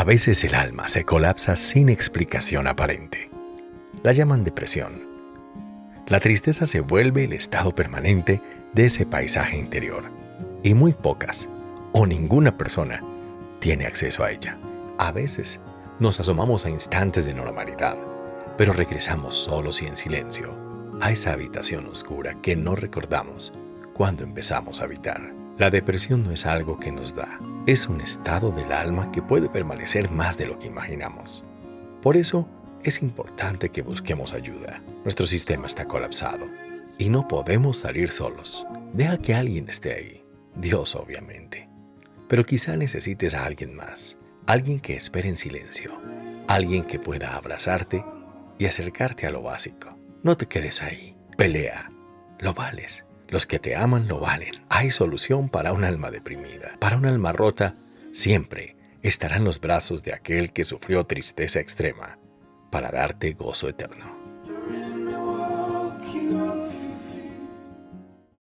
A veces el alma se colapsa sin explicación aparente. La llaman depresión. La tristeza se vuelve el estado permanente de ese paisaje interior y muy pocas o ninguna persona tiene acceso a ella. A veces nos asomamos a instantes de normalidad, pero regresamos solos y en silencio a esa habitación oscura que no recordamos cuando empezamos a habitar. La depresión no es algo que nos da, es un estado del alma que puede permanecer más de lo que imaginamos. Por eso es importante que busquemos ayuda. Nuestro sistema está colapsado y no podemos salir solos. Deja que alguien esté ahí. Dios, obviamente. Pero quizá necesites a alguien más. Alguien que espere en silencio. Alguien que pueda abrazarte y acercarte a lo básico. No te quedes ahí. Pelea. Lo vales. Los que te aman lo valen. Hay solución para un alma deprimida. Para un alma rota, siempre estarán los brazos de aquel que sufrió tristeza extrema para darte gozo eterno.